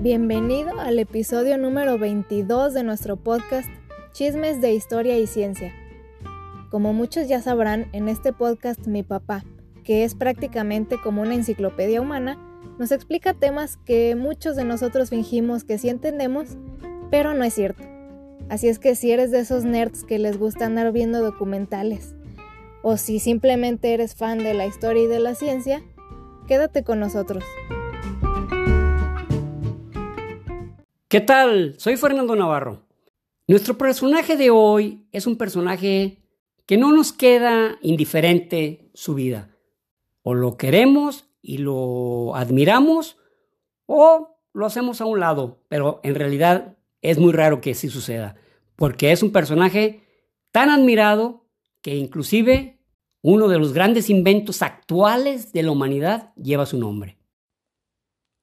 Bienvenido al episodio número 22 de nuestro podcast Chismes de Historia y Ciencia. Como muchos ya sabrán, en este podcast mi papá, que es prácticamente como una enciclopedia humana, nos explica temas que muchos de nosotros fingimos que sí entendemos, pero no es cierto. Así es que si eres de esos nerds que les gusta andar viendo documentales, o si simplemente eres fan de la historia y de la ciencia, quédate con nosotros. ¿Qué tal? Soy Fernando Navarro. Nuestro personaje de hoy es un personaje que no nos queda indiferente su vida. O lo queremos y lo admiramos o lo hacemos a un lado, pero en realidad es muy raro que así suceda, porque es un personaje tan admirado que inclusive uno de los grandes inventos actuales de la humanidad lleva su nombre.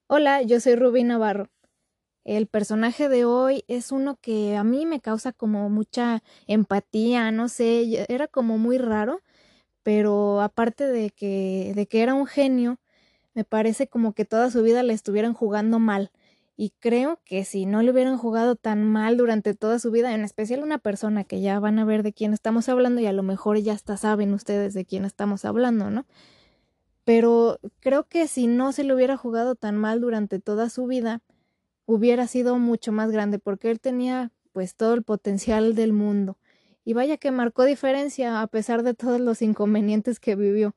Hola, yo soy Rubí Navarro. El personaje de hoy es uno que a mí me causa como mucha empatía, no sé, era como muy raro, pero aparte de que, de que era un genio, me parece como que toda su vida le estuvieran jugando mal. Y creo que si no le hubieran jugado tan mal durante toda su vida, en especial una persona que ya van a ver de quién estamos hablando y a lo mejor ya hasta saben ustedes de quién estamos hablando, ¿no? Pero creo que si no se le hubiera jugado tan mal durante toda su vida, hubiera sido mucho más grande porque él tenía pues todo el potencial del mundo. Y vaya que marcó diferencia a pesar de todos los inconvenientes que vivió.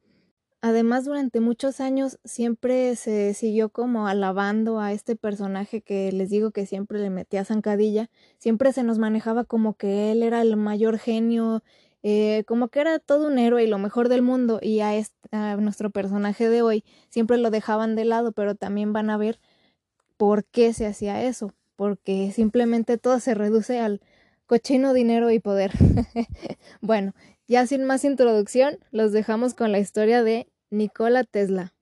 Además, durante muchos años siempre se siguió como alabando a este personaje que les digo que siempre le metía zancadilla, siempre se nos manejaba como que él era el mayor genio, eh, como que era todo un héroe y lo mejor del mundo, y a, a nuestro personaje de hoy siempre lo dejaban de lado, pero también van a ver por qué se hacía eso, porque simplemente todo se reduce al cochino dinero y poder. bueno, ya sin más introducción, los dejamos con la historia de Nikola Tesla.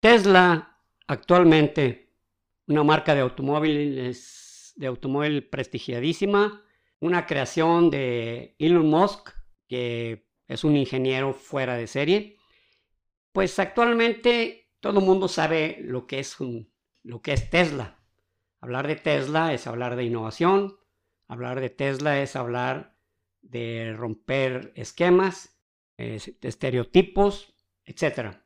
Tesla, actualmente una marca de automóviles de automóvil prestigiadísima, una creación de Elon Musk, que es un ingeniero fuera de serie. Pues actualmente todo el mundo sabe lo que es, lo que es Tesla. Hablar de Tesla es hablar de innovación, hablar de Tesla es hablar de romper esquemas, estereotipos, etc.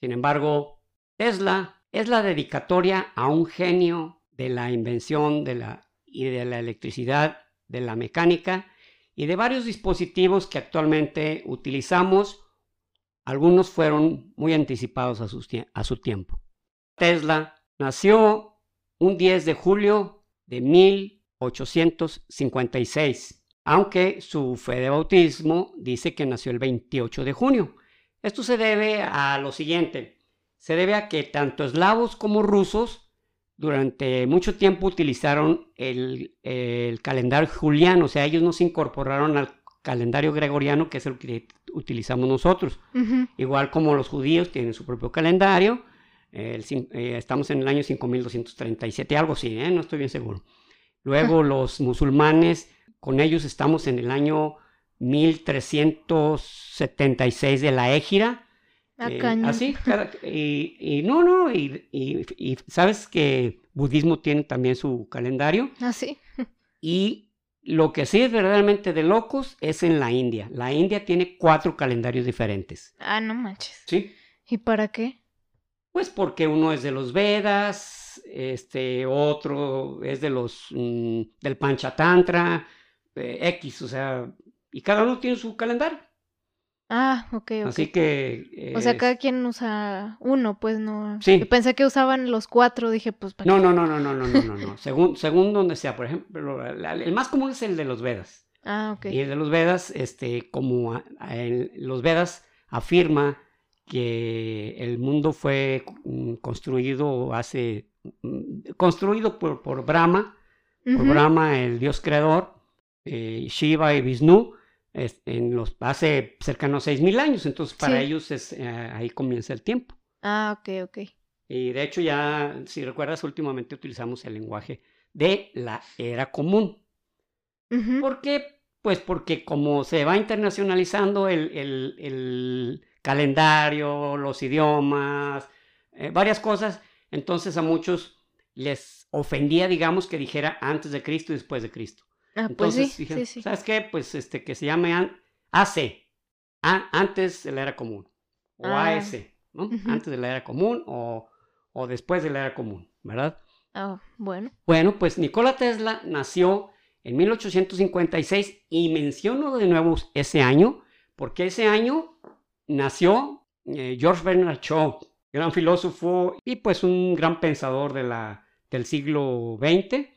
Sin embargo, Tesla es la dedicatoria a un genio de la invención de la, y de la electricidad, de la mecánica y de varios dispositivos que actualmente utilizamos. Algunos fueron muy anticipados a su, a su tiempo. Tesla nació un 10 de julio de 1856, aunque su fe de bautismo dice que nació el 28 de junio. Esto se debe a lo siguiente, se debe a que tanto eslavos como rusos durante mucho tiempo utilizaron el, calendario juliano, o sea, ellos no se incorporaron al calendario gregoriano, que es el que utilizamos nosotros. Igual como los judíos tienen su propio calendario, eh, estamos en el año 5237, algo así, ¿eh? no estoy bien seguro. Luego los musulmanes, con ellos estamos en el año 1376 de la Égira, eh, así, y, no, no, y, sabes que budismo tiene también su calendario. Así. Ah, y lo que sí es verdaderamente de locos es en la India. La India tiene cuatro calendarios diferentes. Ah, no manches. Sí. ¿Y para qué? Pues porque uno es de los Vedas, este otro es de los mm, del Panchatantra, eh, X, o sea, y cada uno tiene su calendario. Ah, ok. Así que... O sea, cada quien usa uno, pues no... Sí. Pensé que usaban los cuatro, dije, pues... ¿para no, no, no, no, no, no, no, no, según, según donde sea, por ejemplo, el más común es el de los Vedas. Ah, ok. Y el de los Vedas, este, como los Vedas afirma que el mundo fue mm, construido hace... Mm, construido por, por Brahma, por Brahma, el dios creador, eh, Shiva y Vishnu en los, hace cercano a 6.000 años, entonces para ellos es, eh, ahí comienza el tiempo. Ah, ok, ok. Y de hecho ya, si recuerdas, últimamente utilizamos el lenguaje de la era común. ¿Por qué? Pues porque como se va internacionalizando el, calendario, los idiomas, eh, varias cosas, entonces a muchos les ofendía, digamos, que dijera antes de Cristo y después de Cristo. Ah, pues entonces sí, sí, sí. ¿sabes qué? Pues este, que se llame AC, antes de la era común, o Ah. AS, ¿no? Antes de la era común o, o después de la era común, ¿verdad? Ah, bueno. Bueno, pues Nikola Tesla nació en 1856 y menciono de nuevo ese año porque ese año nació eh, George Bernard Shaw, gran filósofo y pues un gran pensador de la, del siglo XX.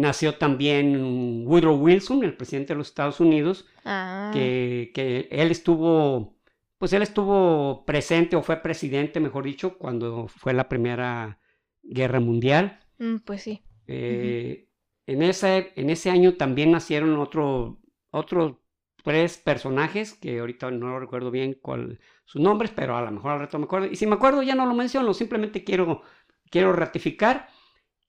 Nació también Woodrow Wilson, el presidente de los Estados Unidos, Ah. que, que él estuvo, pues él estuvo presente o fue presidente, mejor dicho, cuando fue la Primera Guerra Mundial. mm, pues sí. Eh, en, ese, en ese año también nacieron otro, otros tres personajes que ahorita no recuerdo bien cuál sus nombres, pero a lo mejor al rato me acuerdo. Y si me acuerdo ya no lo menciono, simplemente quiero, quiero ratificar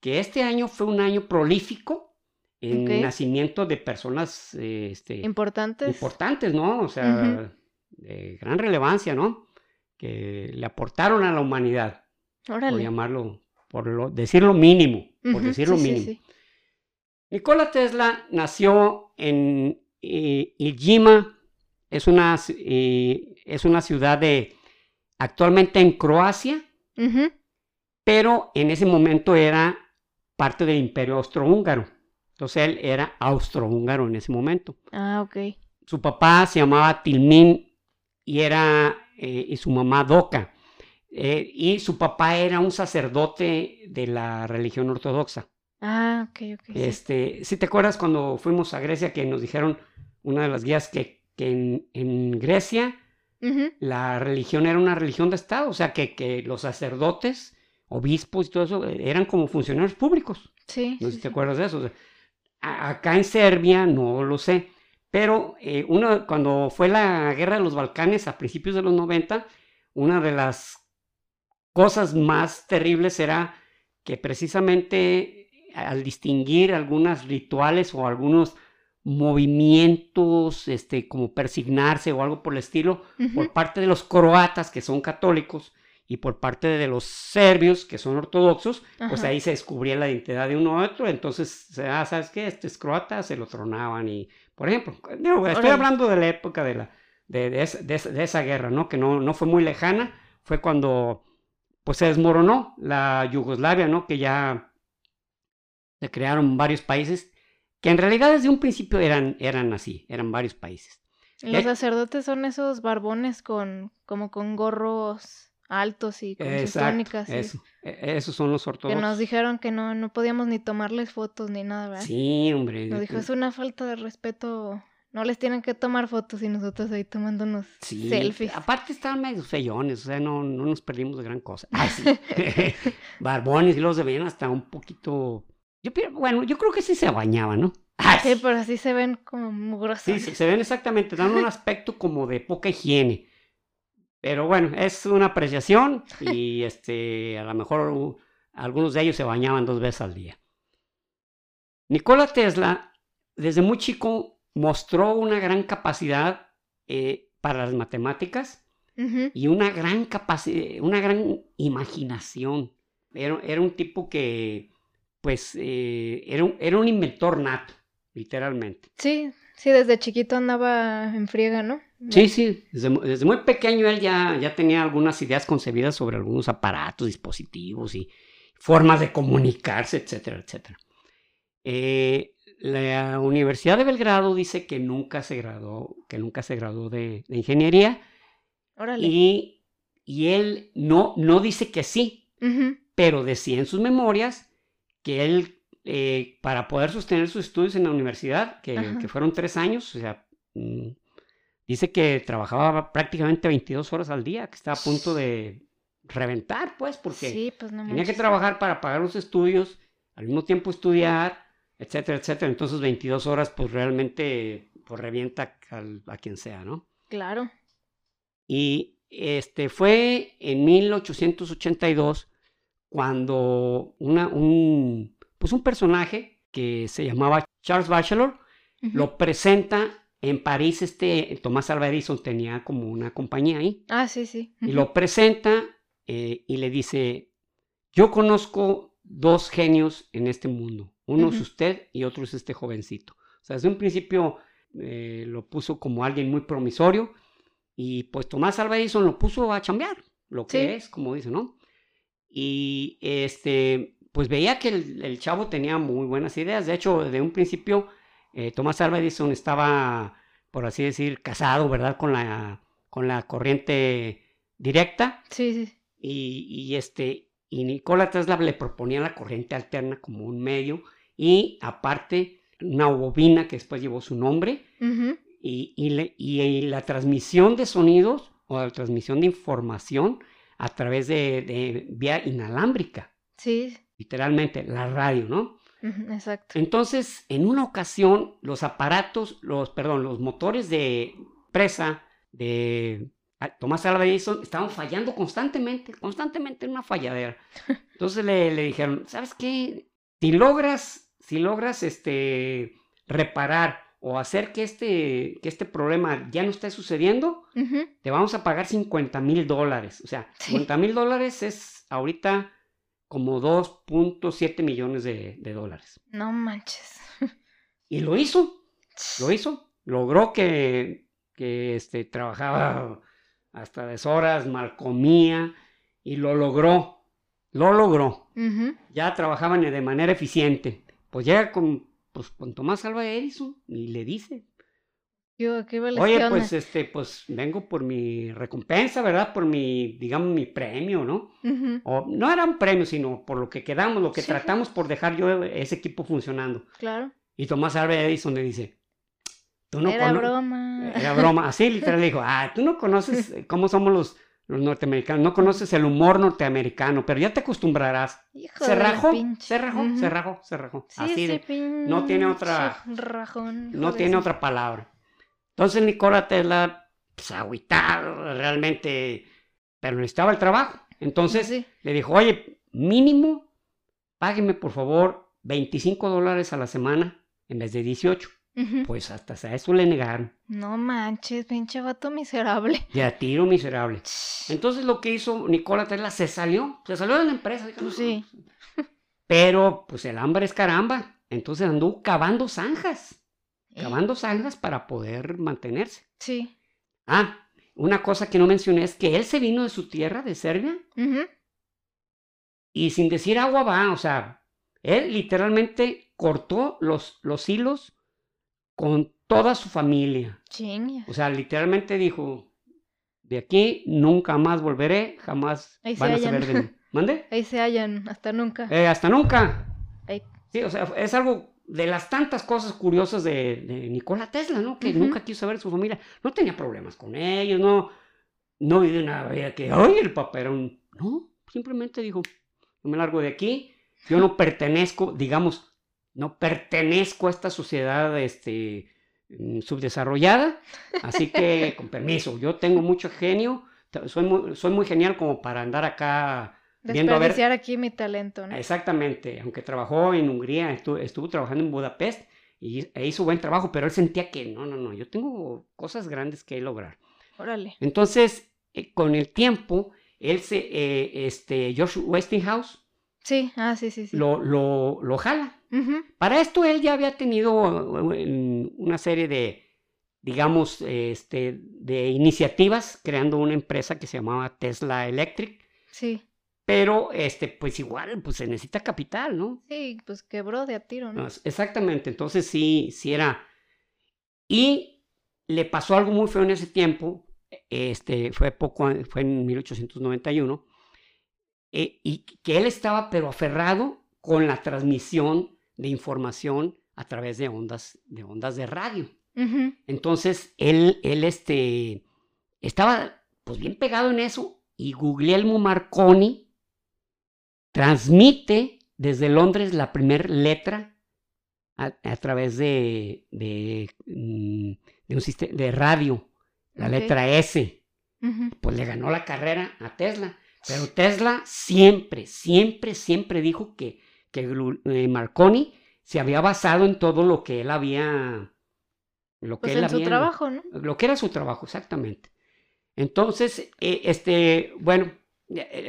que este año fue un año prolífico en Ok. nacimiento de personas eh, este, Importantes. importantes, ¿no? O sea, de gran relevancia, ¿no? Que le aportaron a la humanidad, por llamarlo, por lo, decir lo mínimo, por decir lo sí, mínimo. sí. Nikola Tesla nació en eh, Iljima, es una, eh, es una ciudad de, actualmente en Croacia, pero en ese momento era parte del imperio austrohúngaro. Entonces él era austrohúngaro en ese momento. Ah, ok. Su papá se llamaba Tilmin y era eh, y su mamá Doca. Eh, y su papá era un sacerdote de la religión ortodoxa. Ah, ok, ok. sí. Este, si te acuerdas cuando fuimos a Grecia que nos dijeron una de las guías que, que en, en Grecia la religión era una religión de Estado, o sea que, que los sacerdotes, obispos y todo eso eh, eran como funcionarios públicos. Sí. No sé si te acuerdas de eso. o sea, a- acá en Serbia no lo sé, pero eh, uno, cuando fue la guerra de los Balcanes a principios de los 90, una de las cosas más terribles era que precisamente al distinguir algunos rituales o algunos movimientos, este, como persignarse o algo por el estilo, por parte de los croatas que son católicos y por parte de los serbios que son ortodoxos, pues ahí se descubría la identidad de uno u otro, entonces, ah, ¿sabes qué? Este es croata, se lo tronaban y, por ejemplo, estoy hablando de la época de, la, de, de esa guerra, ¿no? Que no, no fue muy lejana, fue cuando pues se desmoronó la Yugoslavia, ¿no? Que ya se crearon varios países que en realidad desde un principio eran, eran así, eran varios países. Los Eh, sacerdotes son esos barbones con, como con gorros altos y con sí. eso, e- esos son los Que ortodoxos. nos dijeron que no, no podíamos ni tomarles fotos ni nada, ¿verdad? Sí, hombre. Nos dijo, es una falta de respeto. No les tienen que tomar fotos y nosotros ahí tomándonos Sí, selfies. aparte estaban medio feyones, o sea, no, no nos perdimos de gran cosa. Ay, sí. Barbones y los se veían hasta un poquito. Yo, bueno, yo creo que sí se bañaban, ¿no? Ay, Sí, pero así se ven como mugrosos. sí, sí, se ven exactamente, dan un aspecto como de poca higiene. Pero bueno, es una apreciación y este, a lo mejor algunos de ellos se bañaban dos veces al día. Nikola Tesla, desde muy chico, mostró una gran capacidad eh, para las matemáticas y una gran capacidad, una gran imaginación. Era, era un tipo que, pues, eh, era, un, era un inventor nato, literalmente. Sí, sí, desde chiquito andaba en friega, ¿no? Sí, sí, desde, mu- desde muy pequeño él ya, ya tenía algunas ideas concebidas sobre algunos aparatos, dispositivos y formas de comunicarse, etcétera, etcétera. Eh, la Universidad de Belgrado dice que nunca se graduó, que nunca se graduó de, de ingeniería Órale. y, y él no, no dice que sí, pero decía en sus memorias que él, eh, para poder sostener sus estudios en la universidad, que, que fueron tres años, o sea, mm, dice que trabajaba prácticamente 22 horas al día, que estaba a punto de reventar, pues, porque Sí, pues no tenía que trabajar para pagar los estudios, al mismo tiempo estudiar, etcétera, etcétera. Entonces 22 horas, pues realmente, pues revienta al- a quien sea, ¿no? Claro. Y este fue en 1882 cuando una, un, pues un personaje que se llamaba Charles Bachelor, lo presenta en París, este Tomás Alva Edison tenía como una compañía ahí. Ah, sí, sí. Y lo presenta eh, y le dice, yo conozco dos genios en este mundo. Uno es usted y otro es este jovencito. O sea, desde un principio eh, lo puso como alguien muy promisorio y pues Tomás Alva Edison lo puso a chambear, lo que es, como dice, ¿no? Y este, pues veía que el, chavo tenía muy buenas ideas. De hecho, de un principio, eh, Tomás Alva Edison estaba, por así decir, casado, ¿verdad? Con la, con la corriente directa. Sí, sí. Y, y este, y Nikola Tesla le proponía la corriente alterna como un medio y aparte una bobina que después llevó su nombre y, y, la transmisión de sonidos o la transmisión de información a través de, vía inalámbrica. Sí. Literalmente, la radio, ¿no? Exacto. Entonces, en una ocasión, los aparatos, los, perdón, los motores de presa de Tomás Alva Edison estaban fallando constantemente, constantemente en una falladera. Entonces le, le dijeron, ¿sabes qué? Si logras si logras este, reparar o hacer que este, que este problema ya no esté sucediendo, te vamos a pagar 50 mil dólares. O sea, 50 mil dólares es ahorita como 2.7 millones de, dólares. No manches. Y lo hizo, lo hizo. Logró que, que este, trabajaba hasta deshoras, mal comía y lo logró. Lo logró. Ya trabajaban de manera eficiente pues llega con, pues, con Tomás Alva Edison y le dice, Oye, pues este, pues vengo por mi recompensa, ¿verdad? Por mi, digamos, mi premio, ¿no? O no era un premio, sino por lo que quedamos, lo que tratamos por dejar yo ese equipo funcionando. Claro. Y Tomás Alva Edison le dice, tú no Era broma. Era broma. Así literal le dijo, ah, tú no conoces cómo somos los, los norteamericanos, no conoces el humor norteamericano, pero ya te acostumbrarás. se, rajó, se rajó, se rajó, se rajó, Así de, no tiene otra, no tiene otra palabra. Entonces Nikola Tesla, pues agüitado, realmente, pero necesitaba el trabajo. Entonces le dijo, oye, mínimo, págueme por favor 25 dólares a la semana en vez de 18. Pues hasta a eso le negaron. No manches, pinche vato miserable. Ya tiro miserable. Entonces lo que hizo Nicola Tesla se salió, se salió de la empresa. sí. Pero pues el hambre es caramba. Entonces anduvo cavando zanjas. Eh. Cavando zanjas para poder mantenerse. Sí. Ah, una cosa que no mencioné es que él se vino de su tierra, de Serbia. Y sin decir agua va, o sea, él literalmente cortó los, los hilos con toda su familia. O sea, literalmente dijo, de aquí nunca más volveré, jamás van a saber de mí. ¿Mande? Ahí se hallan, hasta nunca. Eh, hasta nunca. Sí, o sea, es algo de las tantas cosas curiosas de, de Nikola Tesla, ¿no? Que nunca quiso saber su familia. No tenía problemas con ellos, no, no vivió una vida que, ay, el papá era un... No, simplemente dijo, yo me largo de aquí, yo no pertenezco, digamos, no pertenezco a esta sociedad este, mm, subdesarrollada, así que con permiso, yo tengo mucho genio, soy muy, soy muy genial como para andar acá ver... aquí mi talento, ¿no? Exactamente, aunque trabajó en Hungría, estuvo, trabajando en Budapest y e hizo buen trabajo, pero él sentía que no, no, no, yo tengo cosas grandes que lograr. Órale. Entonces, eh, con el tiempo, él se, eh, este, George Westinghouse, Sí, ah, sí, sí, sí. Lo, lo, lo jala. Para esto él ya había tenido una serie de, digamos, este, de iniciativas creando una empresa que se llamaba Tesla Electric. Sí. Pero, este, pues igual, pues se necesita capital, ¿no? Sí, pues quebró de a tiro, ¿no? Exactamente, entonces sí, sí era. Y le pasó algo muy feo en ese tiempo, este, fue poco, fue en 1891, eh, y que él estaba pero aferrado con la transmisión de información a través de ondas de, ondas de radio. Entonces, él, él este, estaba pues bien pegado en eso y Guglielmo Marconi transmite desde Londres la primera letra a, través de, de, mm, de, un sistema de radio, la letra S. Pues le ganó la carrera a Tesla. Pero Tesla siempre, siempre, siempre dijo que, que eh, Marconi se había basado en todo lo que él había... Lo que Pues él en su había- trabajo, ¿no? Lo que era su trabajo, exactamente. Entonces, eh, este, bueno,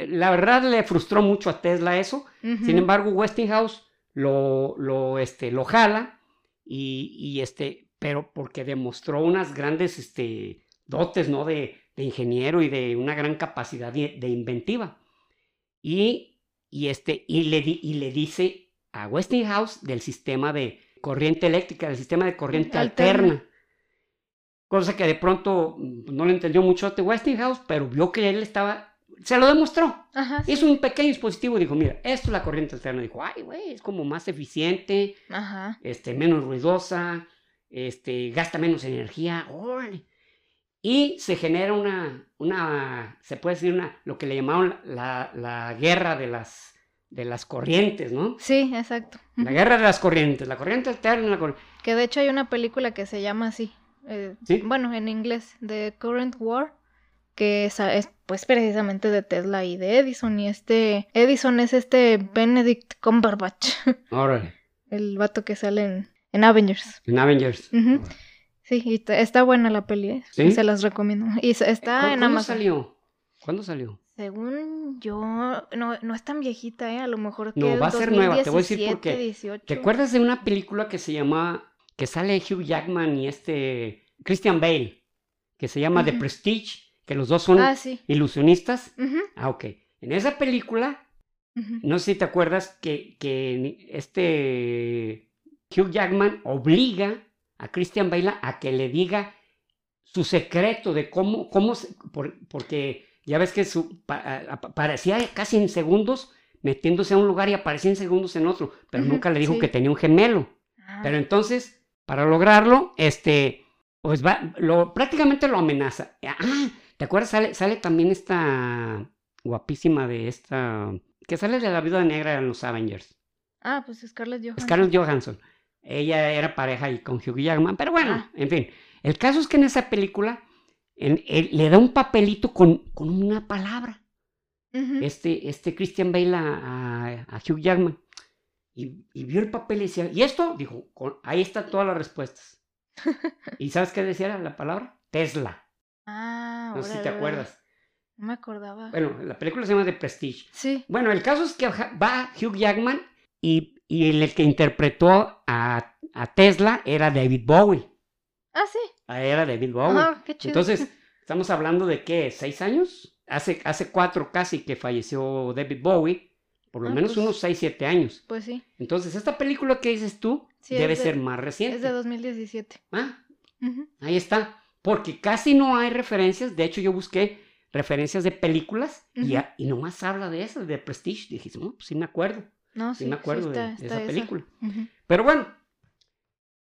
la verdad le frustró mucho a Tesla eso. Sin embargo, Westinghouse lo, lo, este, lo jala y, y, este, pero porque demostró unas grandes este, dotes, ¿no? De, de ingeniero y de una gran capacidad de, de inventiva. Y, y, este, y, le, y le dice a Westinghouse del sistema de corriente eléctrica, del sistema de corriente Alterna. alterna. Cosa que de pronto no le entendió mucho a Westinghouse, pero vio que él estaba, se lo demostró. Ajá, sí. Hizo un pequeño dispositivo y dijo, mira, esto es la corriente alterna. Dijo, ay, güey, es como más eficiente, Ajá. este, menos ruidosa, este, gasta menos energía. Y se genera una, una, se puede decir una, lo que le llamaron la, la guerra de las, de las corrientes, ¿no? Sí, exacto. La guerra de las corrientes, la corriente alterna, la corriente... Que de hecho hay una película que se llama así. eh, ¿Sí? Bueno, en inglés, The Current War, que es, es, pues precisamente de Tesla y de Edison. Y este Edison es este Benedict Cumberbatch, Órale, el vato que sale en, en Avengers. en Avengers. Sí, y está buena la peli, ¿eh? ¿Sí? se las recomiendo. Y está ¿Cu- en ¿Cuándo Amazon. salió? ¿Cuándo salió? Según yo, no, no es tan viejita, ¿eh? A lo mejor que No, es va a ser nueva, te voy a decir por 2017, qué. 18. ¿Te acuerdas de una película que se llama, que sale Hugh Jackman y este Christian Bale, que se llama The. Prestige, que los dos son Ah, sí. ilusionistas? Ah, ok. En esa película, no sé si te acuerdas que, que este Hugh Jackman obliga a Christian Bale a que le diga su secreto de cómo, cómo se- por- porque ya ves que su, pa- a- aparecía casi en segundos metiéndose a un lugar y aparecía en segundos en otro, pero nunca le dijo sí. que tenía un gemelo. Ah, Pero entonces, para lograrlo, este, pues va, lo, prácticamente lo amenaza. Ah, ¿te acuerdas? Sale, sale también esta guapísima de esta, que sale de la viuda negra en los Avengers, ah, pues Scarlett Johansson. Scarlett Johansson. Ella era pareja ahí con Hugh Jackman, pero bueno, Ah. en fin. El caso es que en esa película en- él le da un papelito con, con una palabra este, este Christian Bale a, a- a Hugh Jackman. Y, y vio el papel y decía, ¿y esto? Dijo, "Con- ahí están todas las respuestas. ¿Y sabes qué decía la palabra? Tesla. Ah, No sé si te acuerdas. No me acordaba. Bueno, la película se llama The Prestige. Sí. Bueno, el caso es que va Hugh Jackman y, y el que interpretó a, a Tesla era David Bowie. Ah, sí. Ah, Era David Bowie. Ah, qué chido. Entonces, estamos hablando de qué, seis años? Hace, hace cuatro casi que falleció David Bowie, por lo Ah, menos pues- unos seis, siete años. Pues sí. Entonces, esta película que dices tú Sí, debe de- ser más reciente. Es de 2017. Ah, Ujú. ahí está. Porque casi no hay referencias. De hecho, yo busqué referencias de películas y, a- y nomás habla de esas, de Prestige. Dije, no, pues sí me acuerdo. No, sí. Sí me acuerdo de- está- de, está esa esa. película. Pero bueno,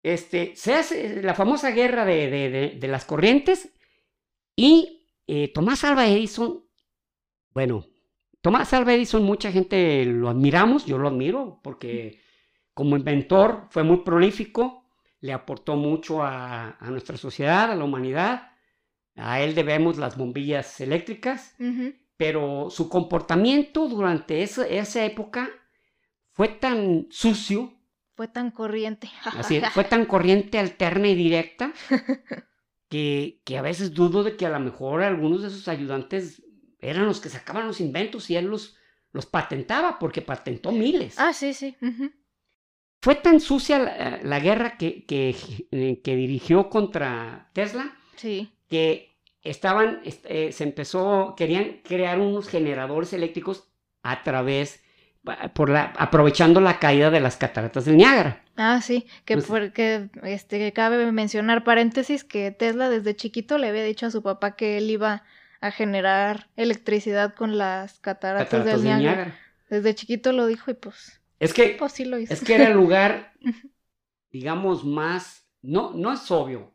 este, se hace la famosa guerra de, de- de- de las corrientes y eh, Tomás Alva Edison, bueno, Tomás Alva Edison mucha gente lo admiramos, yo lo admiro porque como inventor fue muy prolífico, le aportó mucho a, a nuestra sociedad, a la humanidad, a él debemos las bombillas eléctricas pero su comportamiento durante esa, esa época fue tan sucio, Fue tan corriente. así, fue tan corriente alterna y directa, que, que a veces dudo de que a lo mejor algunos de sus ayudantes eran los que sacaban los inventos y él los, los patentaba, porque patentó miles. Ah, sí, sí. Fue tan sucia la, la guerra que, que, eh, que dirigió contra Tesla Sí. que estaban, est- eh, se empezó, querían crear unos generadores eléctricos a través, por la, aprovechando la caída de las cataratas del Niágara. Ah, sí, que Pues- porque este que cabe mencionar paréntesis que Tesla desde chiquito le había dicho a su papá que él iba a generar electricidad con las cataratas, Cataratas del del Niágara. Niágara. Desde chiquito lo dijo y pues, Es que, pues sí lo hizo. es que era el lugar, digamos, más, no, no es obvio,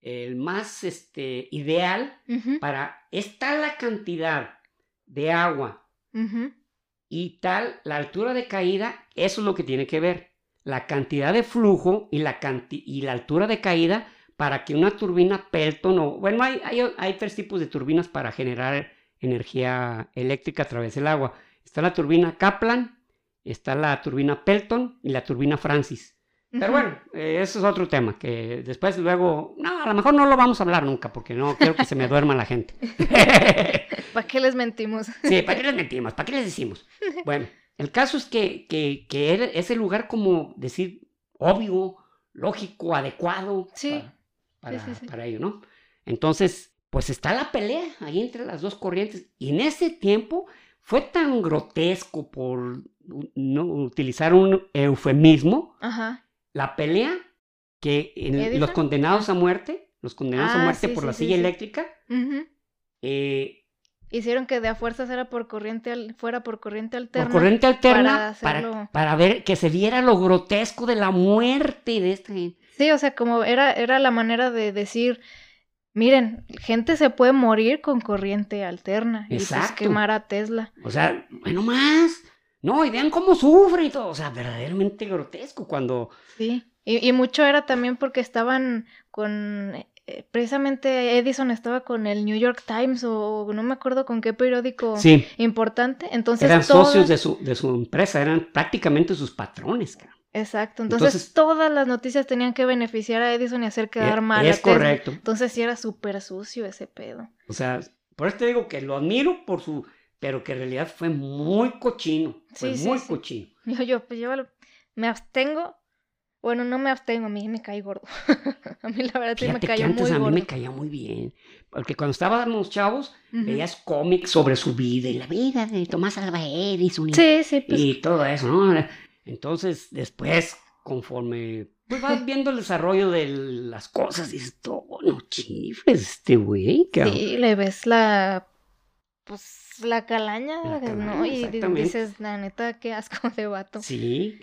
el más este, ideal para, es tal la cantidad de agua y tal la altura de caída, eso es lo que tiene que ver. La cantidad de flujo y la, canti- y la altura de caída para que una turbina Pelton o... Bueno, hay, hay, hay tres tipos de turbinas para generar energía eléctrica a través del agua. Está la turbina Kaplan, está la turbina Pelton y la turbina Francis. Pero bueno, eh, eso es otro tema que después luego, no, a lo mejor no lo vamos a hablar nunca porque no quiero que se me duerma la gente. ¿Para qué les mentimos? sí, ¿para qué les mentimos? ¿Para qué les decimos? Bueno, el caso es que, que, que ese lugar como decir obvio, lógico, adecuado sí. para, para, ello, ¿no? Entonces, pues está la pelea ahí entre las dos corrientes. Y en ese tiempo fue tan grotesco por no utilizar un eufemismo, la pelea que en los condenados a muerte, los condenados a ah, muerte por la silla eléctrica, eh, Hicieron que de a fuerzas era por corriente al, fuera por corriente alterna. Por corriente alterna para, para, ver que se viera lo grotesco de la muerte de este. Sí, o sea, como era, era la manera de decir, miren, gente se puede morir con corriente alterna. Exacto. Y pues quemar a Tesla. O sea, bueno más. No, y vean cómo sufre y todo. O sea, verdaderamente grotesco cuando. Sí. Y, y mucho era también porque estaban con eh, precisamente Edison estaba con el New York Times o no me acuerdo con qué periódico importante. Entonces eran socios de su, de su empresa, eran prácticamente sus patrones. Exacto, entonces, todas las noticias tenían que beneficiar a Edison y hacer quedar e, mal. Es correcto. Entonces sí era súper sucio ese pedo. O sea, por eso te digo que lo admiro por su, pero que en realidad fue muy cochino, fue muy cochino. Yo, yo, pues yo me abstengo bueno, no me abstengo, a mí me cae gordo. a mí la verdad sí me caía muy a mí me caía muy bien. Porque cuando estábamos chavos, veías cómics sobre su vida y la vida de Tomás Alva Edison y, sí, sí, pues. y todo eso, ¿no? Entonces, después, conforme pues vas viendo el desarrollo de las cosas, dices, todo, oh, no chifres, este güey. Sí, le ves la, pues, la calaña, ¿no? Y dices, la neta, qué asco de vato. Sí.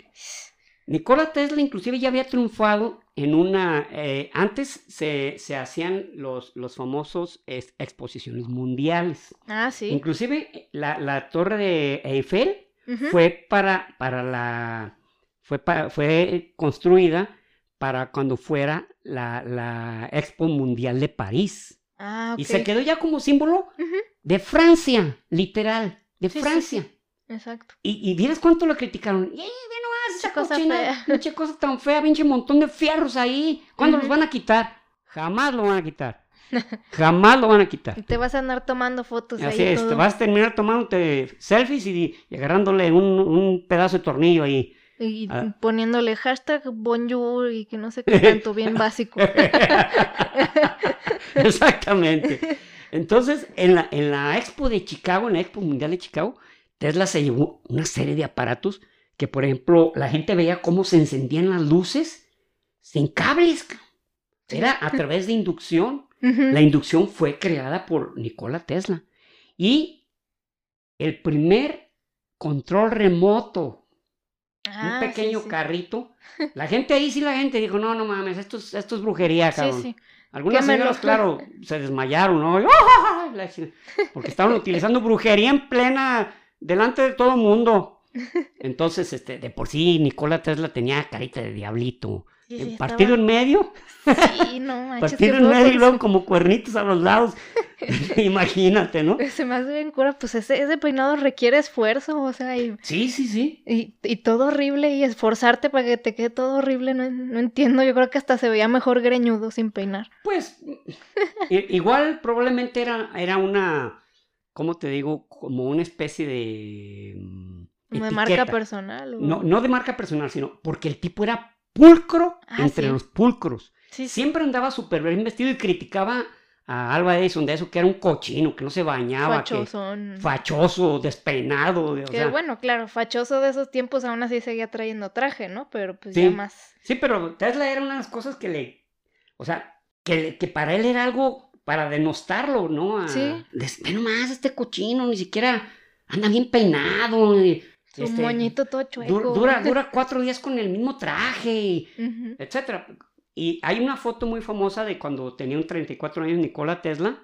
Nikola Tesla inclusive ya había triunfado en una... Eh, antes se, hacían los, los famosos exposiciones mundiales. Ah, sí. Inclusive la, torre de Eiffel fue para, para la... Fue, fue construida para cuando fuera la, Expo Mundial de París. Ah, Y se quedó ya como símbolo de Francia, literal, de Francia. Exacto. Y, y cuánto lo criticaron. ¡Eh, esa cosa fea. Cosa tan fea, pinche montón de fierros ahí. ¿Cuándo los van a quitar? Jamás lo van a quitar. Jamás lo van a quitar. Y te vas a andar tomando fotos Así es, te vas a terminar tomándote selfies y, agarrándole un, pedazo de tornillo ahí. Y ah. poniéndole hashtag bonjour y que no sé qué tanto, bien básico. Exactamente. Entonces, en la, en la Expo de Chicago, en la Expo Mundial de Chicago, Tesla se llevó una serie de aparatos que, por ejemplo, la gente veía cómo se encendían las luces sin cables. Era a través de inducción. La inducción fue creada por Nikola Tesla. Y el primer control remoto, un ah, pequeño carrito. La gente ahí sí, la gente dijo, no, no mames, esto es, esto es brujería, cabrón. Sí. Algunas señoras, claro, se desmayaron, ¿no? Porque estaban utilizando brujería en plena, delante de todo el mundo. Entonces, este, de por sí, Nicola Tesla tenía carita de diablito. Partido en medio. Sí, no, Partido en medio y luego como cuernitos a los lados. Imagínate, ¿no? Se me hace bien cura, pues ese, ese peinado requiere esfuerzo, o sea, y... Sí, sí, sí. Y, y todo horrible y esforzarte para que te quede todo horrible, no, no, entiendo, yo creo que hasta se veía mejor greñudo sin peinar. Pues, igual probablemente era, era una, ¿cómo te digo? Como una especie de mm, de marca personal. No, no de marca personal, sino porque el tipo era pulcro ah, entre los pulcros. Siempre andaba súper bien vestido y criticaba a Alba Edison de eso, que era un cochino, que no se bañaba. Fachoso. fachoso, despeinado. que bueno, claro, fachoso de esos tiempos aún así seguía trayendo traje, ¿no? Pero pues ya más. Sí, pero Tesla era una de las cosas que le. O sea, que, que para él era algo para denostarlo, ¿no? sí. De, más, este cochino, ni siquiera anda bien peinado. Su este, moñito todo chueco. Dura, dura cuatro días con el mismo traje, etcétera. Y hay una foto muy famosa de cuando tenía un 34 años Nikola Tesla.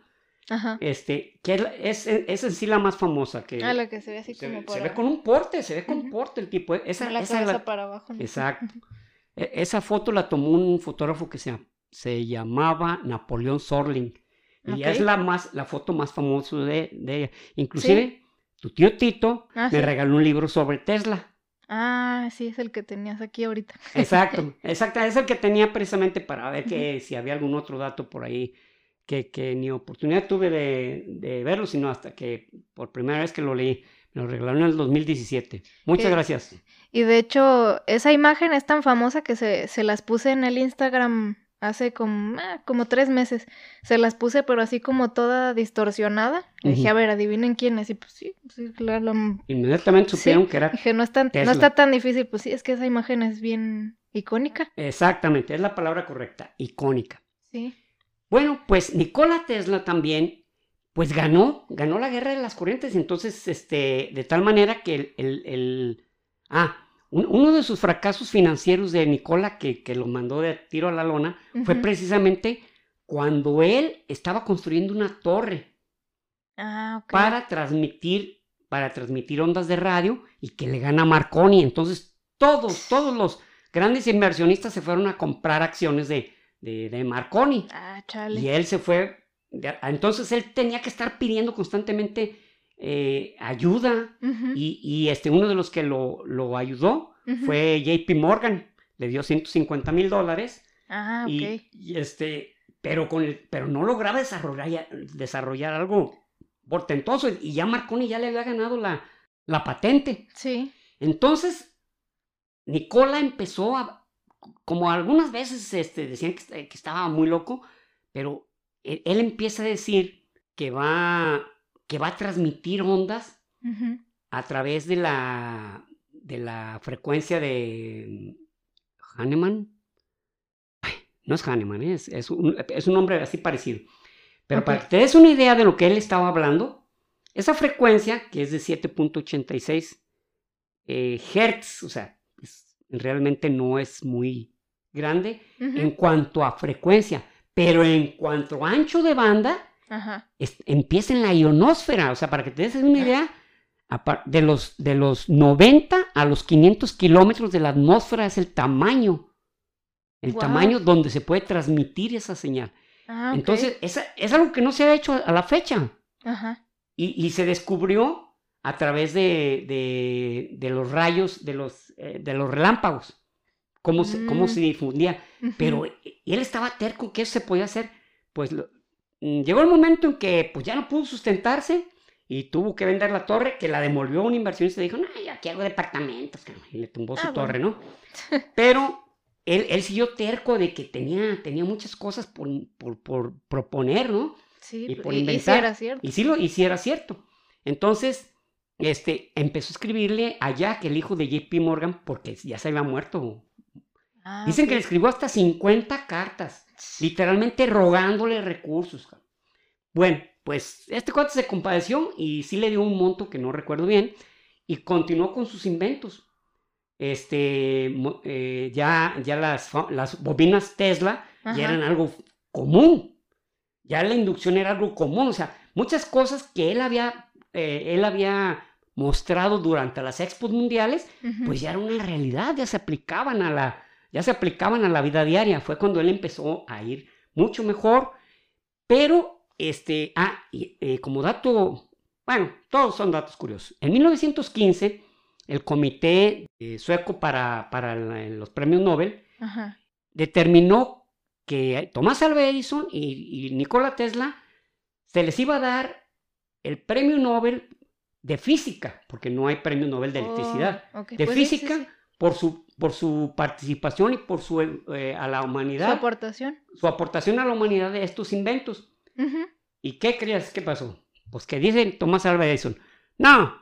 Ajá. Este, que es, es, en sí la más famosa. Que ah, la que se ve así como Se ve con un porte, se ve con un porte el tipo. Esa, la esa para abajo. Exacto. E, esa foto la tomó un fotógrafo que se, se llamaba Napoleón Sorling. Y es la más, la foto más famosa de, de ella. Inclusive, tu tío Tito ah, me regaló un libro sobre Tesla. Ah, sí, es el que tenías aquí ahorita. Exacto, exacto, es el que tenía precisamente para ver que si había algún otro dato por ahí que, que ni oportunidad tuve de, de, verlo, sino hasta que por primera vez que lo leí, me lo regalaron en el 2017. Muchas gracias. Y de hecho, esa imagen es tan famosa que se, se las puse en el Instagram hace como, ah, como tres meses. Se las puse, pero así como toda distorsionada. dije, a ver, adivinen quién es. Y pues sí, sí claro. Inmediatamente supieron que era. Dije, no, está, no está tan difícil. Pues sí, es que esa imagen es bien icónica. Exactamente, es la palabra correcta, icónica. Sí. Bueno, pues Nikola Tesla también, pues ganó, ganó la guerra de las corrientes. Entonces, este, de tal manera que el, el, el ah, uno de sus fracasos financieros de Nicola, que, lo mandó de tiro a la lona, fue precisamente cuando él estaba construyendo una torre ah, para transmitir para transmitir ondas de radio y que le gana Marconi. Entonces todos, todos los grandes inversionistas se fueron a comprar acciones de, de, Marconi. Ah, chale. Y él se fue. Entonces él tenía que estar pidiendo constantemente eh, ayuda y, este, uno de los que lo, lo ayudó fue JP Morgan, le dio 150 mil dólares. Ah, y, este, pero, con pero no lograba desarrollar, desarrollar algo portentoso y ya Marconi ya le había ganado la, la patente. Sí. Entonces, Nicola empezó a, como algunas veces este, decían que, que estaba muy loco, pero él, él, empieza a decir que va que va a transmitir ondas a través de la, de la frecuencia de Hahnemann. no es Hahnemann, es, es, un, es un nombre así parecido. Pero para que te des una idea de lo que él estaba hablando, esa frecuencia, que es de 7.86 eh, Hertz, o sea, realmente no es muy grande en cuanto a frecuencia, pero en cuanto a ancho de banda, empieza en la ionosfera, o sea, para que te des una idea, de los, de los 90 a los 500 kilómetros de la atmósfera es el tamaño, el tamaño donde se puede transmitir esa señal. Ah, Entonces, es, algo que no se ha hecho a la fecha. Y, se descubrió a través de, de, los rayos, de los, eh, de los relámpagos, cómo, se, cómo se mm. difundía. Pero él estaba terco que eso se podía hacer. Pues Mm, llegó el momento en que pues ya no pudo sustentarse y tuvo que vender la torre, que la demolió un inversionista y dijo, no, aquí hago departamentos, y le tumbó su ah, torre, ¿no? Pero él, él, siguió terco de que tenía, tenía muchas cosas por, por, proponer, ¿no? Sí, y por inventar. Y, era cierto. Y sí, lo, y sí era cierto. Entonces, este, empezó a escribirle a Jack, el hijo de JP Morgan, porque ya se había muerto. Ah, Dicen que le escribió hasta 50 cartas literalmente rogándole recursos. Bueno, pues este cuate se compadeció y sí le dio un monto que no recuerdo bien y continuó con sus inventos. Este, eh, ya, ya las, las bobinas Tesla ya eran algo común. Ya la inducción era algo común. O sea, muchas cosas que él había, eh, él había mostrado durante las expos mundiales, pues ya era una realidad, ya se aplicaban a la, ya se aplicaban a la vida diaria. Fue cuando él empezó a ir mucho mejor. Pero, este, ah, eh, como dato, bueno, todos son datos curiosos. En 1915, el comité eh, sueco para, para los premios Nobel determinó que Tomás Alva Edison y, Nikola Tesla se les iba a dar el premio Nobel de física, porque no hay premio Nobel de oh, electricidad, de pues física por su por su participación y por su eh, a la humanidad. Su aportación. Su aportación a la humanidad de estos inventos. ¿Y qué crees que pasó? Pues que dice Tomás Alva Edison, no,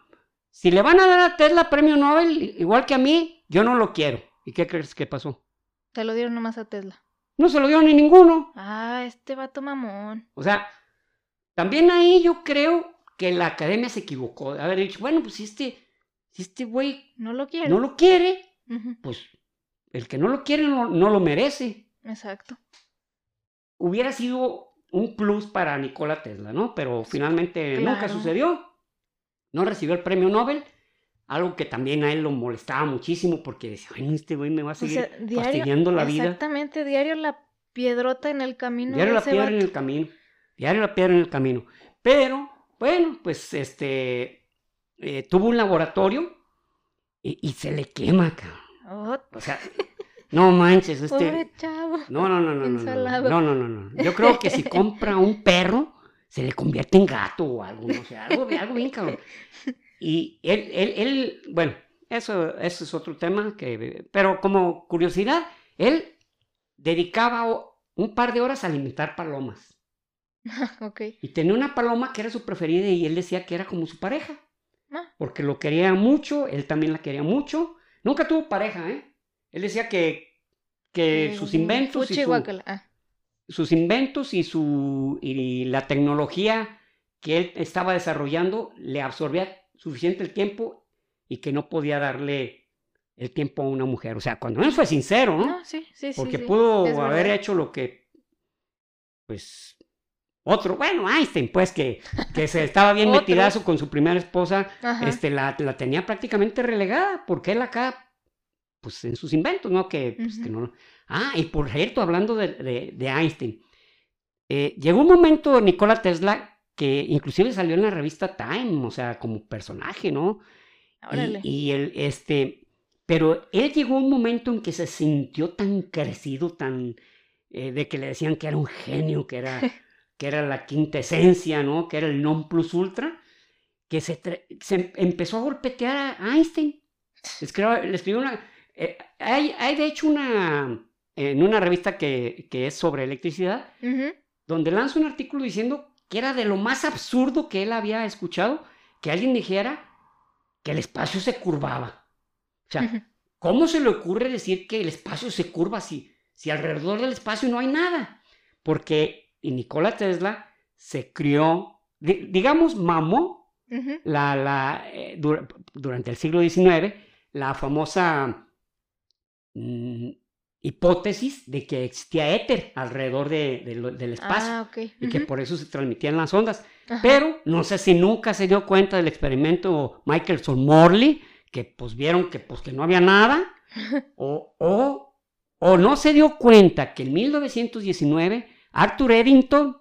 si le van a dar a Tesla premio Nobel, igual que a mí, yo no lo quiero. ¿Y qué crees que pasó? Se lo dieron nomás a Tesla. No se lo dieron ni ninguno. Ah, este vato mamón. O sea, también ahí yo creo que la academia se equivocó. De haber dicho, bueno, pues si este, si este güey no lo quiere. No lo quiere pues el que no lo quiere no, lo merece. Exacto. Hubiera sido un plus para Nikola Tesla, ¿no? Pero finalmente nunca sucedió. No recibió el premio Nobel. Algo que también a él lo molestaba muchísimo porque decía, ay, este güey me va a seguir fastidiando la vida. Exactamente, diario la piedrota en el camino. Diario la piedra en el camino. Diario la piedra en el camino. Pero, bueno, pues este, eh, tuvo un laboratorio y, se le quema, cabrón. Oh. O sea, no manches, este. Pobre chavo. No, no, no, no, no, no, no, no, no, no. Yo creo que si compra un perro, se le convierte en gato o algo, no sé, algo, algo bien cabrón. Y él, él, él, bueno, eso, eso es otro tema, que, pero como curiosidad, él dedicaba un par de horas a alimentar palomas. ok. Y tenía una paloma que era su preferida y él decía que era como su pareja. Ah. Porque lo quería mucho, él también la quería mucho. Nunca tuvo pareja, ¿eh? Él decía que, que Eh, sus inventos y su-. Ah, sus inventos y su y la tecnología que él estaba desarrollando le absorbía suficiente el tiempo y que no podía darle el tiempo a una mujer. O sea, cuando él fue sincero, ¿no? No, sí, sí, sí. Porque sí, pudo haber hecho lo que, pues, otro, bueno, Einstein, pues, que, que se estaba bien metidazo con su primera esposa, Ajá. este, la, la tenía prácticamente relegada, porque él acá, pues, en sus inventos, ¿no? Que, pues, que no... Ah, y por cierto, hablando de, de- de Einstein, eh, llegó un momento, Nikola Tesla, que inclusive salió en la revista Time, o sea, como personaje, ¿no? Y-. Y, él, este, pero él llegó a un momento en que se sintió tan crecido, tan, eh, de que le decían que era un genio, que era, que era la quinta esencia, ¿no? Que era el non plus ultra, que se, em- empezó a golpetear a Einstein. Le escribió, una, eh, hay, hay de hecho una, en una revista que, que es sobre electricidad, donde lanza un artículo diciendo que era de lo más absurdo que él había escuchado que alguien dijera que el espacio se curvaba. O sea. ¿cómo se le ocurre decir que el espacio se curva si, si alrededor del espacio no hay nada? Porque y Nikola Tesla se crió, di- digamos, mamó la, la, eh, dura- durante el siglo XIX la famosa mm, hipótesis de que existía éter alrededor de- del espacio Ah, y que por eso se transmitían las ondas. Ajá. Pero no sé si nunca se dio cuenta del experimento Michelson-Morley, que pues vieron que, pues, que no había nada, o, o, o no se dio cuenta que en 1919 Arthur Eddington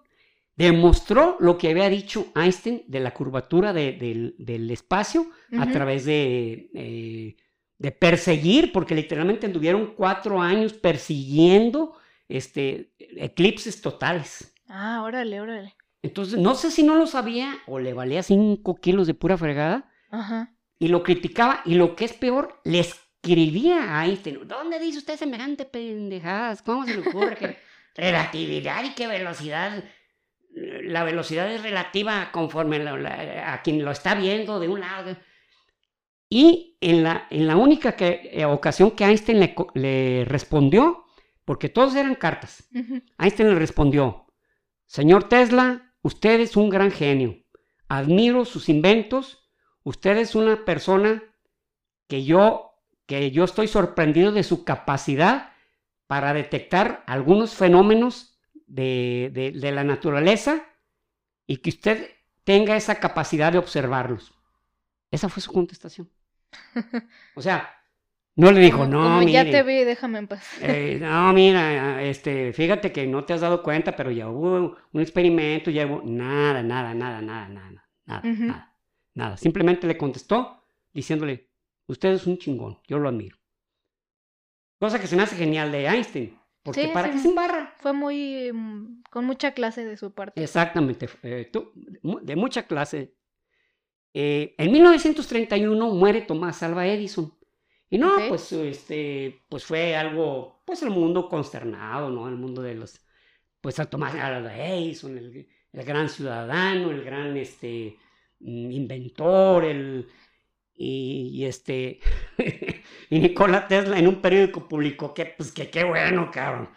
demostró lo que había dicho Einstein de la curvatura de- del, del espacio a través de, eh, de perseguir, porque literalmente anduvieron cuatro años persiguiendo este, eclipses totales. Ah, órale, órale. Entonces, no sé si no lo sabía o le valía 5 kilos de pura fregada Ajá. y lo criticaba y lo que es peor, le escribía a Einstein. ¿Dónde dice usted semejante pendejadas? ¿Cómo se le ocurre que relatividad y qué velocidad? La velocidad es relativa conforme la- la- a quien lo está viendo de un lado. Y en la, en la única que- eh, ocasión que Einstein le, respondió, porque todos eran cartas. Einstein le respondió, Señor Tesla, usted es un gran genio. Admiro sus inventos. Usted es una persona que yo, que yo estoy sorprendido de su capacidad para detectar algunos fenómenos de, de- de la naturaleza y que usted tenga esa capacidad de observarlos. Esa fue su contestación. O sea, no le dijo, no, como ya mire, te vi, déjame en paz. eh, no, mira, este, fíjate que no te has dado cuenta, pero ya hubo un experimento, ya hubo nada, nada, nada, nada, nada, nada, Ujú. nada, nada. Simplemente le contestó diciéndole, usted es un chingón, yo lo admiro. Cosa que se me hace genial de Einstein, porque Sí, ¿para sí. qué se embarra? Fue muy. mm, con mucha clase de su parte. Exactamente, eh, tú, de mucha clase. Eh, en 1931 muere Tomás Alva Edison. Y no, pues, este, pues fue algo, pues el mundo consternado, ¿no? El mundo de los, pues a Tomás Alva Edison, el, el gran ciudadano, el gran, este, mm, inventor, el, y, y este, y Nikola Tesla en un periódico publicó que, pues, que qué bueno, cabrón.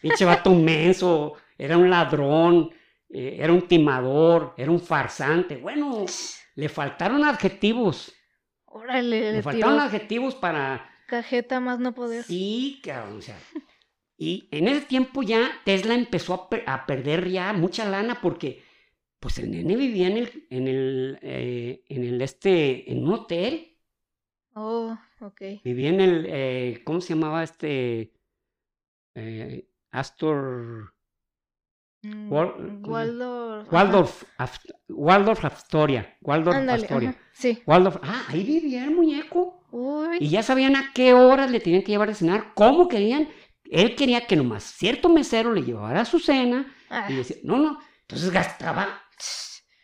Pinche vato menso, era un ladrón, eh, era un timador, era un farsante. Bueno, le faltaron adjetivos. Órale, Le le faltaron tiró adjetivos para. cajeta más no poder. Sí, cabrón, o sea. Y en ese tiempo ya Tesla empezó a, per- a perder ya mucha lana porque, pues el nene vivía en el, en el, eh, en el este, en un hotel. Oh, Vivía en el, eh, ¿cómo se llamaba este? Eh, Astor. Mm, Wal- ¿cómo se- Waldorf. Waldorf, Waldorf Astoria. Waldorf Astoria. ajá, Sí. Waldorf. Ah, ahí vivía el muñeco. Uy. Y ya sabían a qué horas le tenían que llevar a cenar, cómo querían. Él quería que nomás cierto mesero le llevara su cena. Ah, Y decía, no, no. Entonces gastaba.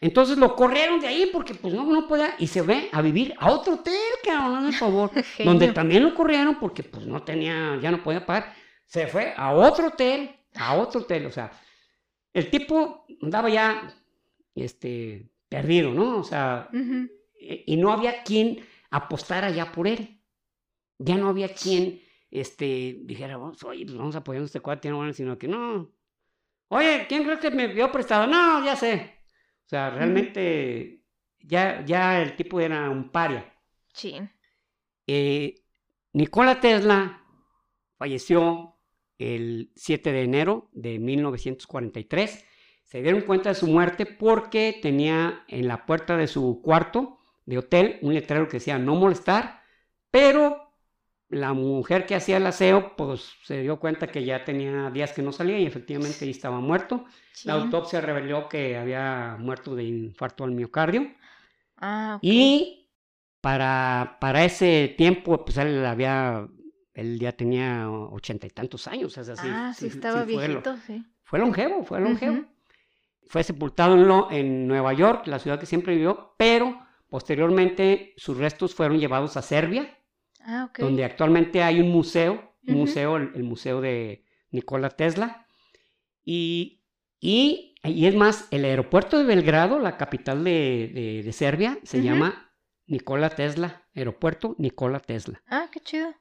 Entonces lo corrieron de ahí porque pues no, no podía. Y se ve a vivir a otro hotel, cabrón, el favor. donde también lo corrieron porque pues no tenía, ya no podía pagar. Se fue a otro hotel, a otro hotel. O sea, el tipo andaba ya, este, perdido, ¿no? O sea, eh, y no había quien apostara ya por él. Ya no había quien este, dijera, vamos, oye, pues vamos a apoyar a este cuate, no, sino que no. Oye, ¿quién crees que me dio prestado? No, ya sé. O sea, realmente ya, ya el tipo era un paria. Chin. Eh, Nikola Tesla falleció el 7 de enero de 1943. Se dieron cuenta de su muerte porque tenía en la puerta de su cuarto de hotel un letrero que decía no molestar, pero la mujer que hacía el aseo pues se dio cuenta que ya tenía días que no salía y efectivamente ahí estaba muerto. La autopsia reveló que había muerto de infarto al miocardio. Ah, ok. Y para, para ese tiempo, pues él había, él ya tenía ochenta y tantos años, es así. ah, sí, estaba fue, lo- viejito, sí. fue longevo, fue longevo. Fue sepultado en, lo- en Nueva York, la ciudad que siempre vivió, pero posteriormente sus restos fueron llevados a Serbia, Ah, donde actualmente hay un museo, un museo, el, el museo de Nikola Tesla. Y, y, y es más, el aeropuerto de Belgrado, la capital de, de- de Serbia, se llama Nikola Tesla, aeropuerto Nikola Tesla. Ah, qué chido.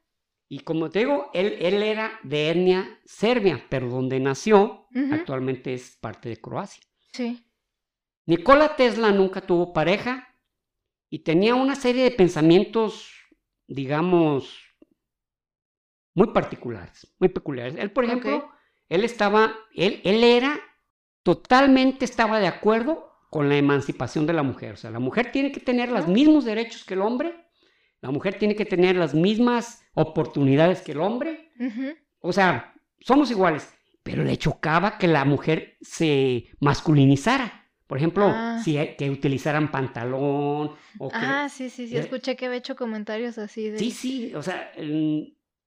Y como te digo, él, él era de etnia serbia, pero donde nació actualmente es parte de Croacia. Sí. Nikola Tesla nunca tuvo pareja y tenía una serie de pensamientos, digamos, muy particulares, muy peculiares. Él, por ejemplo, él estaba, él, él era, totalmente estaba de acuerdo con la emancipación de la mujer. O sea, la mujer tiene que tener los Ah. mismos derechos que el hombre, la mujer tiene que tener las mismas oportunidades que el hombre. O sea, somos iguales, pero le chocaba que la mujer se masculinizara. Por ejemplo, Ah. si que utilizaran pantalón o que... Ah, sí, sí, sí. Eh, Escuché que había hecho comentarios así de. sí, sí, o sea,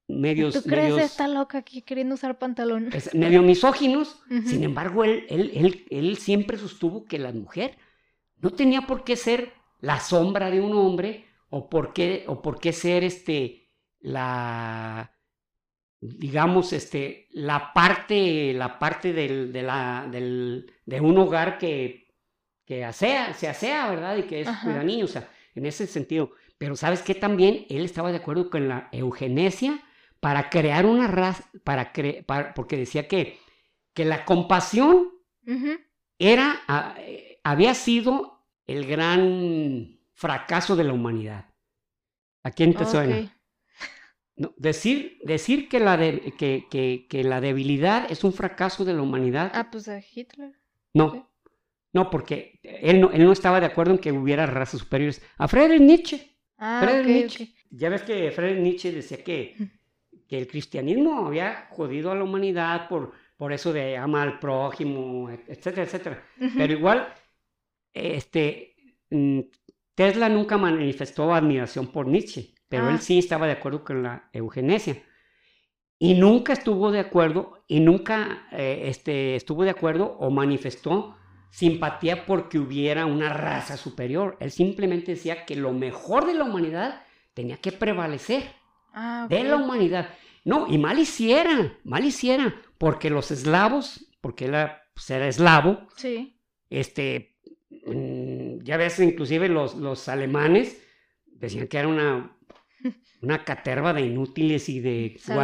medios... ¿Tú crees medios esta loca aquí queriendo usar pantalón? es- medio misóginos. Sin embargo, él, él, él, él siempre sostuvo que la mujer no tenía por qué ser la sombra de un hombre o por qué, o por qué ser este, la, digamos, este, la parte, la parte del, de, la, del, de un hogar que, que asea, se asea, ¿verdad? Y que es Ajá. cuida niños, o sea, en ese sentido. Pero ¿sabes qué? También él estaba de acuerdo con la eugenesia para crear una raza, para cre- para- porque decía que, que la compasión era, ah, eh, había sido el gran fracaso de la humanidad. ¿A quién te suena? No, decir, decir que, la de- que, que- que la debilidad es un fracaso de la humanidad, Ah, pues a Hitler. no. No, porque él no, él no estaba de acuerdo en que hubiera razas superiores. A Friedrich Nietzsche. Ah, Friedrich Nietzsche. Ya ves que Friedrich Nietzsche decía que, que el cristianismo había jodido a la humanidad por, por eso de ama al prójimo, etcétera, etcétera. Pero igual, este, mm, Tesla nunca manifestó admiración por Nietzsche, pero Ah. él sí estaba de acuerdo con la eugenesia. Y nunca estuvo de acuerdo, y nunca eh, este, estuvo de acuerdo o manifestó simpatía porque hubiera una raza superior. Él simplemente decía que lo mejor de la humanidad tenía que prevalecer Ah, de la humanidad. No, y mal hiciera, mal hiciera, porque los eslavos, porque él era, pues, era eslavo, Sí. este, mm, ya ves, inclusive los, los alemanes decían que era una, una caterva de inútiles y de Salvajes,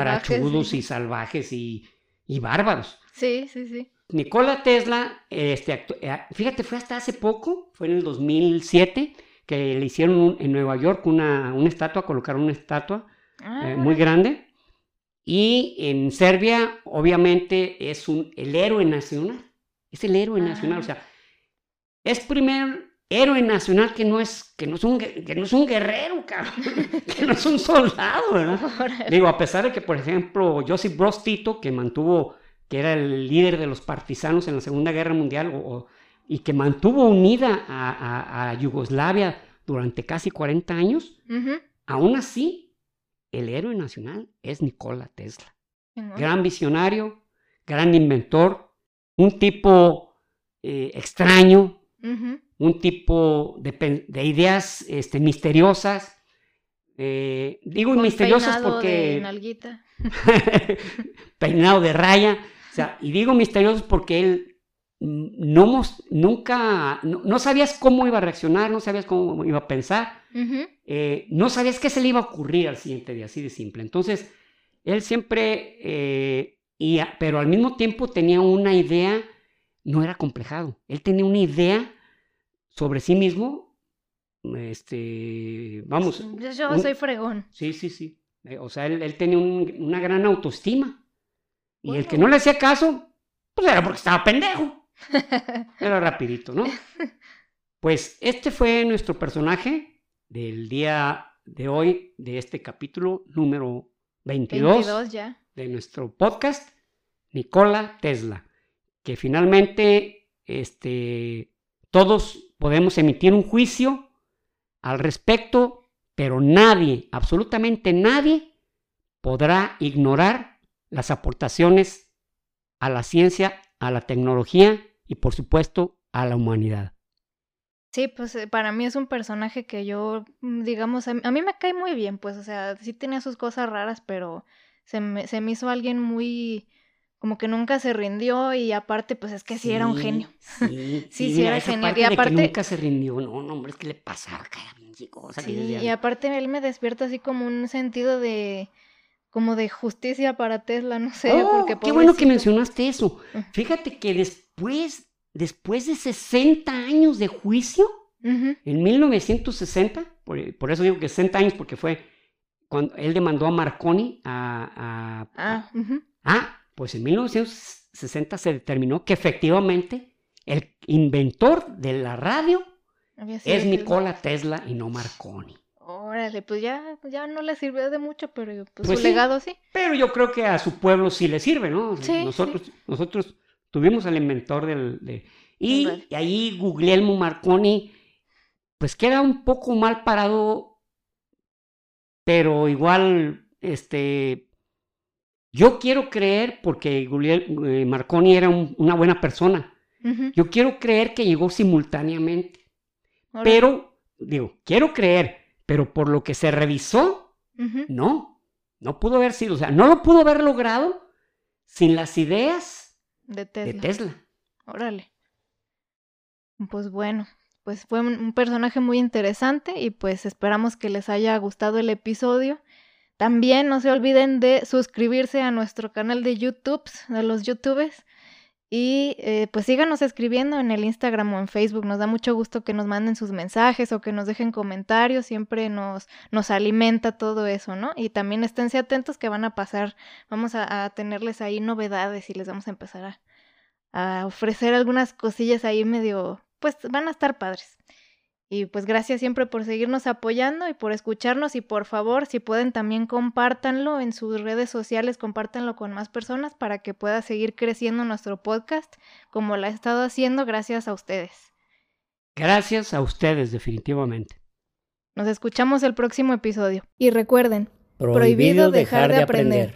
guarachudos sí. y salvajes y, y bárbaros. Sí, sí, sí. Nikola Tesla, este, eh, fíjate, fue hasta hace poco, fue en el 2007, que le hicieron un- en Nueva York una, una estatua, colocaron una estatua Ah, eh, muy grande. Y en Serbia, obviamente, es un, el héroe nacional. Es el héroe Ah. nacional. O sea, es primer héroe nacional que no es, que no es, un, que no es un guerrero, cabrón. que no es un soldado, ¿verdad? Digo, a pesar de que, por ejemplo, Josip Broz Tito, que mantuvo, que era el líder de los partisanos en la Segunda Guerra Mundial, o- o- y que mantuvo unida a, a- a Yugoslavia durante casi 40 años, aún así el héroe nacional es Nikola Tesla. Gran visionario, gran inventor, un tipo eh, extraño, un tipo de, ideas este, misteriosas. Eh, digo misteriosas porque... peinado de raya. O sea, y digo misteriosos porque él no nunca, no, sabías cómo iba a reaccionar, no sabías cómo iba a pensar, eh, no sabías qué se le iba a ocurrir al siguiente día, así de simple. Entonces, él siempre, eh, pero al mismo tiempo tenía una idea, no era complejado, él tenía una idea sobre sí mismo, este, vamos. Yo soy fregón. Sí, sí, sí. Eh, o sea, él, tenía una gran autoestima. Y el que no le hacía caso, pues era porque estaba pendejo. Era rapidito, ¿no? Pues este fue nuestro personaje del día de hoy, de este capítulo número 22, ya. de nuestro podcast, Nicola Tesla, que finalmente este, todos podemos emitir un juicio al respecto, pero nadie, absolutamente nadie, podrá ignorar las aportaciones a la ciencia a la tecnología y por supuesto a la humanidad. Sí, pues eh, para mí es un personaje que yo, mm, digamos, a mí me cae muy bien, pues, o sea, sí tenía sus cosas raras, pero se me, se me hizo alguien muy, como que nunca se rindió y aparte, pues es que sí, era un genio. Sí, sí, sí, era genial. Y aparte... nunca se rindió, no, no, hombre, es que le pasaba cada cosa. Sí, y aparte él me despierta así como un sentido de como de justicia para Tesla, no sé. Oh, porque qué bueno que mencionaste eso. Fíjate que después, después de 60 años de juicio, en 1960, por, eso digo que 60 años, porque fue cuando él demandó a Marconi a... ah, ah, pues en 1960 se determinó que efectivamente el inventor de la radio es Nikola Tesla y no Marconi. Órale, pues ya, ya no le sirvió de mucho, pero pues, pues su legado sí. Pero yo creo que a su pueblo sí le sirve, ¿no? nosotros, nosotros tuvimos al inventor del... y, ahí Guglielmo Marconi, pues queda un poco mal parado, pero igual, este... Yo quiero creer, porque Guglielmo eh, Marconi era una buena persona, yo quiero creer que llegó simultáneamente. Pero, digo, quiero creer, pero por lo que se revisó, no, no pudo haber sido, o sea, no lo pudo haber logrado sin las ideas de Tesla. Órale. Pues bueno, pues fue un personaje muy interesante y pues esperamos que les haya gustado el episodio. También no se olviden de suscribirse a nuestro canal de YouTube, de los YouTubes. Y eh, pues síganos escribiendo en el Instagram o en Facebook. Nos da mucho gusto que nos manden sus mensajes o que nos dejen comentarios. Siempre nos, nos alimenta todo eso, ¿no? Y también esténse atentos que van a pasar. Vamos a, tenerles ahí novedades y les vamos a empezar a, a ofrecer algunas cosillas ahí medio. Pues van a estar padres. Y pues gracias siempre por seguirnos apoyando y por escucharnos y por favor, si pueden también compártanlo en sus redes sociales, compártanlo con más personas para que pueda seguir creciendo nuestro podcast como lo ha estado haciendo gracias a ustedes. Gracias a ustedes, definitivamente. Nos escuchamos el próximo episodio. Y recuerden, prohibido, dejar, de aprender.